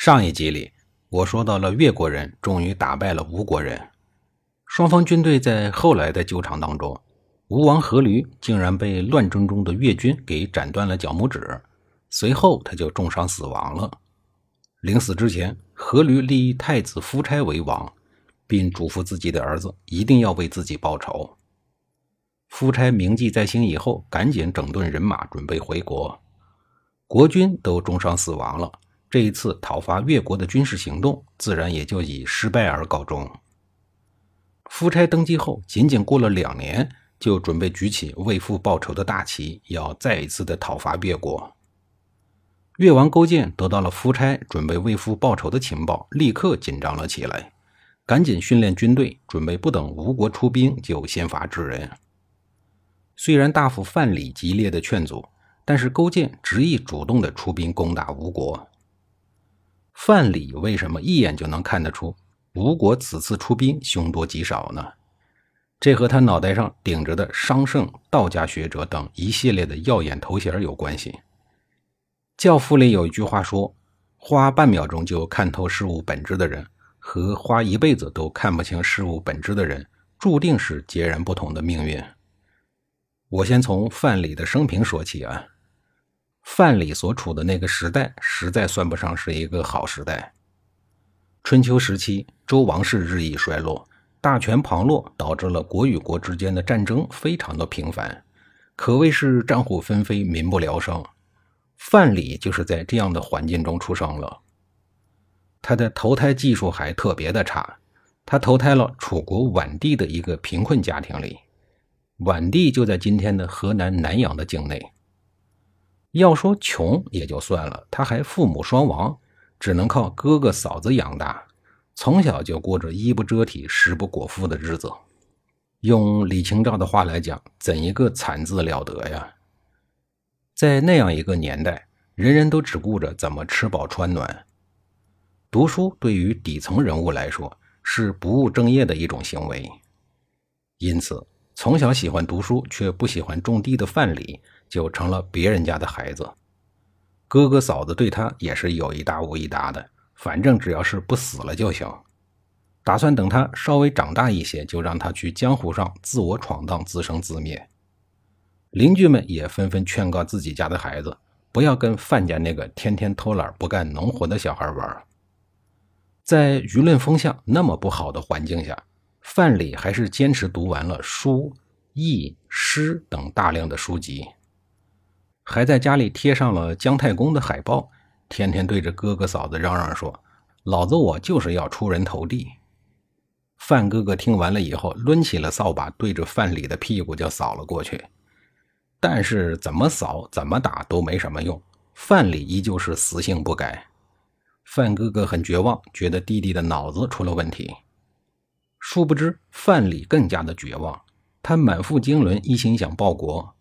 上一集里，我说到了越国人终于打败了吴国人，双方军队在后来的纠缠当中，吴王阖闾竟然被乱争中的越军给斩断了脚拇指，随后他就重伤死亡了。临死之前，阖闾立太子夫差为王，并嘱咐自己的儿子一定要为自己报仇。夫差铭记在心以后，赶紧整顿人马，准备回国。国君都重伤死亡了。这一次讨伐越国的军事行动，自然也就以失败而告终。夫差登基后，仅仅过了两年，就准备举起为父报仇的大旗，要再一次的讨伐越国。越王勾践得到了夫差准备为父报仇的情报，立刻紧张了起来，赶紧训练军队，准备不等吴国出兵就先发制人。虽然大夫范蠡激烈的劝阻，但是勾践执意主动的出兵攻打吴国。范蠡为什么一眼就能看得出吴国此次出兵凶多吉少呢？这和他脑袋上顶着的商圣、道家学者等一系列的耀眼头衔有关系。教父里有一句话说：“花半秒钟就看透事物本质的人，和花一辈子都看不清事物本质的人，注定是截然不同的命运。”我先从范蠡的生平说起啊。范蠡所处的那个时代，实在算不上是一个好时代。春秋时期，周王室日益衰落，大权旁落，导致了国与国之间的战争非常的频繁，可谓是战火纷飞，民不聊生。范蠡就是在这样的环境中出生了。他的投胎技术还特别的差，他投胎了楚国宛地的一个贫困家庭里，宛地就在今天的河南南阳的境内。要说穷也就算了，他还父母双亡，只能靠哥哥嫂子养大，从小就过着衣不遮体、食不果腹的日子。用李清照的话来讲，怎一个惨字了得呀！在那样一个年代，人人都只顾着怎么吃饱穿暖，读书对于底层人物来说是不务正业的一种行为。因此，从小喜欢读书却不喜欢种地的范蠡。就成了别人家的孩子，哥哥嫂子对他也是有一搭无一搭的，反正只要是不死了就行。打算等他稍微长大一些，就让他去江湖上自我闯荡，自生自灭。邻居们也纷纷劝告自己家的孩子，不要跟范家那个天天偷懒不干农活的小孩玩。在舆论风向那么不好的环境下，范蠡还是坚持读完了书、易、诗等大量的书籍。还在家里贴上了姜太公的海报，天天对着哥哥嫂子嚷嚷说：“老子我就是要出人头地。”范哥哥听完了以后，抡起了扫把，对着范蠡的屁股就扫了过去。但是怎么扫、怎么打都没什么用，范蠡依旧是死性不改。范哥哥很绝望，觉得弟弟的脑子出了问题。殊不知，范蠡更加的绝望，他满腹经纶，一心想报国。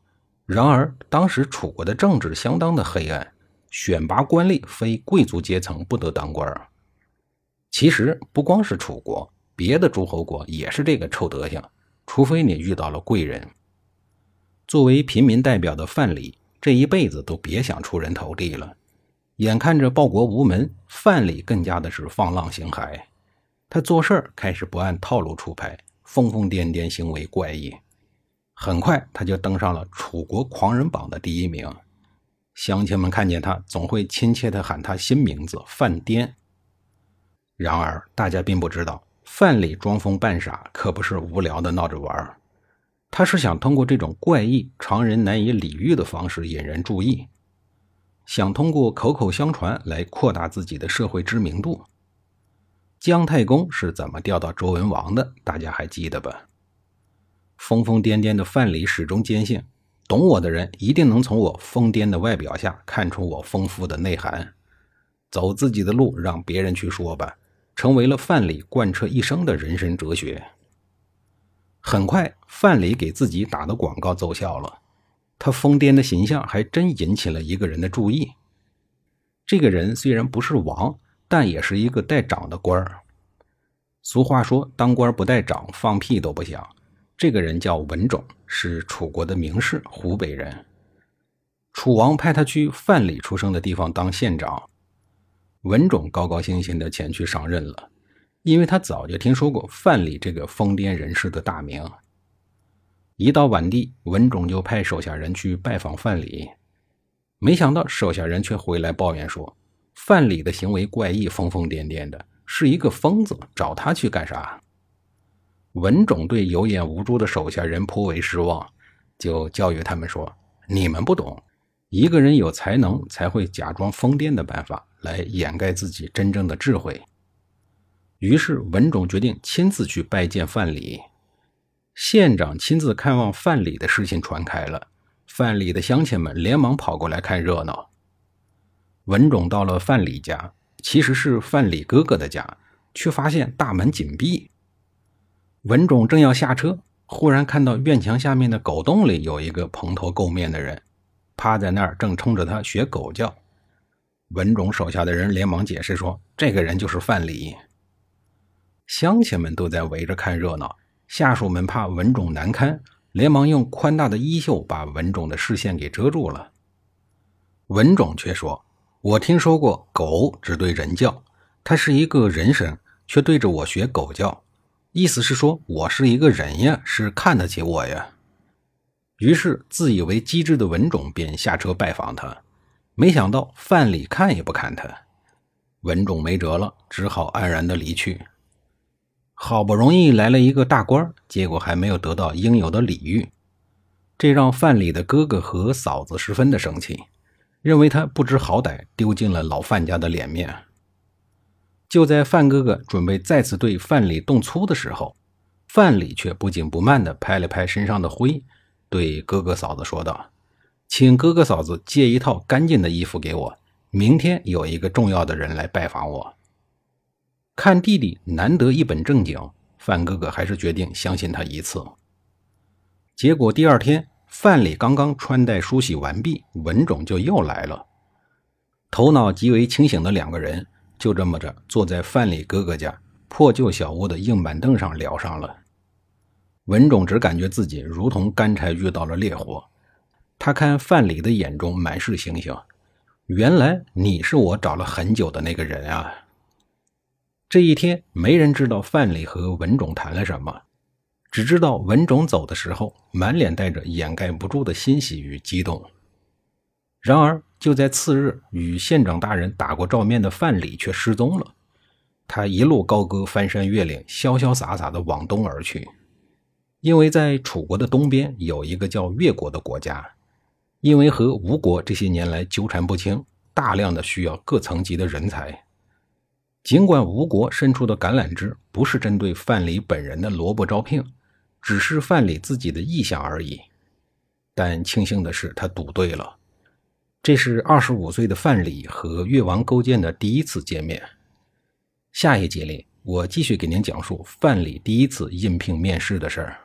然而，当时楚国的政治相当的黑暗，选拔官吏非贵族阶层不得当官。其实不光是楚国，别的诸侯国也是这个臭德行，除非你遇到了贵人。作为平民代表的范蠡，这一辈子都别想出人头地了。眼看着报国无门，范蠡更加的是放浪形骸。他做事儿开始不按套路出牌，疯疯癫癫，行为怪异。很快，他就登上了楚国狂人榜的第一名。乡亲们看见他，总会亲切地喊他新名字“范颠”。然而，大家并不知道，范蠡装疯扮傻可不是无聊的闹着玩他是想通过这种怪异、常人难以理喻的方式引人注意，想通过口口相传来扩大自己的社会知名度。姜太公是怎么调到周文王的？大家还记得吧？疯疯癫癫的范蠡始终坚信，懂我的人一定能从我疯癫的外表下看出我丰富的内涵。走自己的路，让别人去说吧，成为了范蠡贯彻一生的人生哲学。很快，范蠡给自己打的广告奏效了，他疯癫的形象还真引起了一个人的注意。这个人虽然不是王，但也是一个带长的官儿。俗话说：“当官不带长，放屁都不响。”这个人叫文种，是楚国的名士，湖北人。楚王派他去范蠡出生的地方当县长，文种高高兴兴地前去上任了，因为他早就听说过范蠡这个疯癫人士的大名。一到晚地，文种就派手下人去拜访范蠡，没想到手下人却回来抱怨说，范蠡的行为怪异，疯疯癫癫的，是一个疯子，找他去干啥？文种对有眼无珠的手下人颇为失望，就教育他们说：“你们不懂，一个人有才能才会假装疯癫的办法来掩盖自己真正的智慧。”于是文种决定亲自去拜见范蠡。县长亲自看望范蠡的事情传开了，范蠡的乡亲们连忙跑过来看热闹。文种到了范蠡家，其实是范蠡哥哥的家，却发现大门紧闭。文种正要下车，忽然看到院墙下面的狗洞里有一个蓬头垢面的人，趴在那儿正冲着他学狗叫。文种手下的人连忙解释说：“这个人就是范蠡。”乡亲们都在围着看热闹，下属们怕文种难堪，连忙用宽大的衣袖把文种的视线给遮住了。文种却说：“我听说过狗只对人叫，它是一个人声，却对着我学狗叫。”意思是说，我是一个人呀，是看得起我呀。于是，自以为机智的文种便下车拜访他，没想到范蠡看也不看他。文种没辙了，只好黯然的离去。好不容易来了一个大官，结果还没有得到应有的礼遇，这让范蠡的哥哥和嫂子十分的生气，认为他不知好歹，丢尽了老范家的脸面。就在范哥哥准备再次对范蠡动粗的时候，范蠡却不紧不慢地拍了拍身上的灰，对哥哥嫂子说道：“请哥哥嫂子借一套干净的衣服给我，明天有一个重要的人来拜访我。”看弟弟难得一本正经，范哥哥还是决定相信他一次。结果第二天，范蠡刚刚穿戴梳洗完毕，文种就又来了。头脑极为清醒的两个人。就这么着，坐在范蠡哥哥家破旧小屋的硬板凳上聊上了。文种只感觉自己如同干柴遇到了烈火，他看范蠡的眼中满是星星。原来你是我找了很久的那个人啊！这一天，没人知道范蠡和文种谈了什么，只知道文种走的时候，满脸带着掩盖不住的欣喜与激动。然而，就在次日，与县长大人打过照面的范蠡却失踪了。他一路高歌翻山越岭，潇潇洒洒地往东而去。因为在楚国的东边有一个叫越国的国家，因为和吴国这些年来纠缠不清，大量的需要各层级的人才。尽管吴国伸出的橄榄枝不是针对范蠡本人的萝卜招聘，只是范蠡自己的意向而已，但庆幸的是，他赌对了。这是二十五岁的范蠡和越王勾践的第一次见面。下一节里，我继续给您讲述范蠡第一次应聘面试的事儿。